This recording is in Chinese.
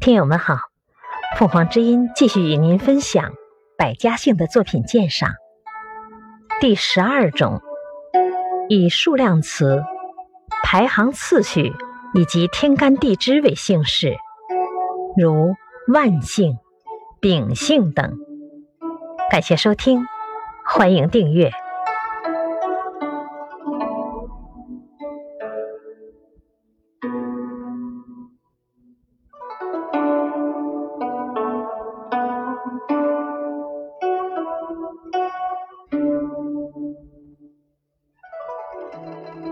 听友们好，凤凰之音继续与您分享百家姓的作品鉴赏。第十二种，以数量词、排行次序以及天干地支为姓氏，如万姓、秉姓等。感谢收听，欢迎订阅。Música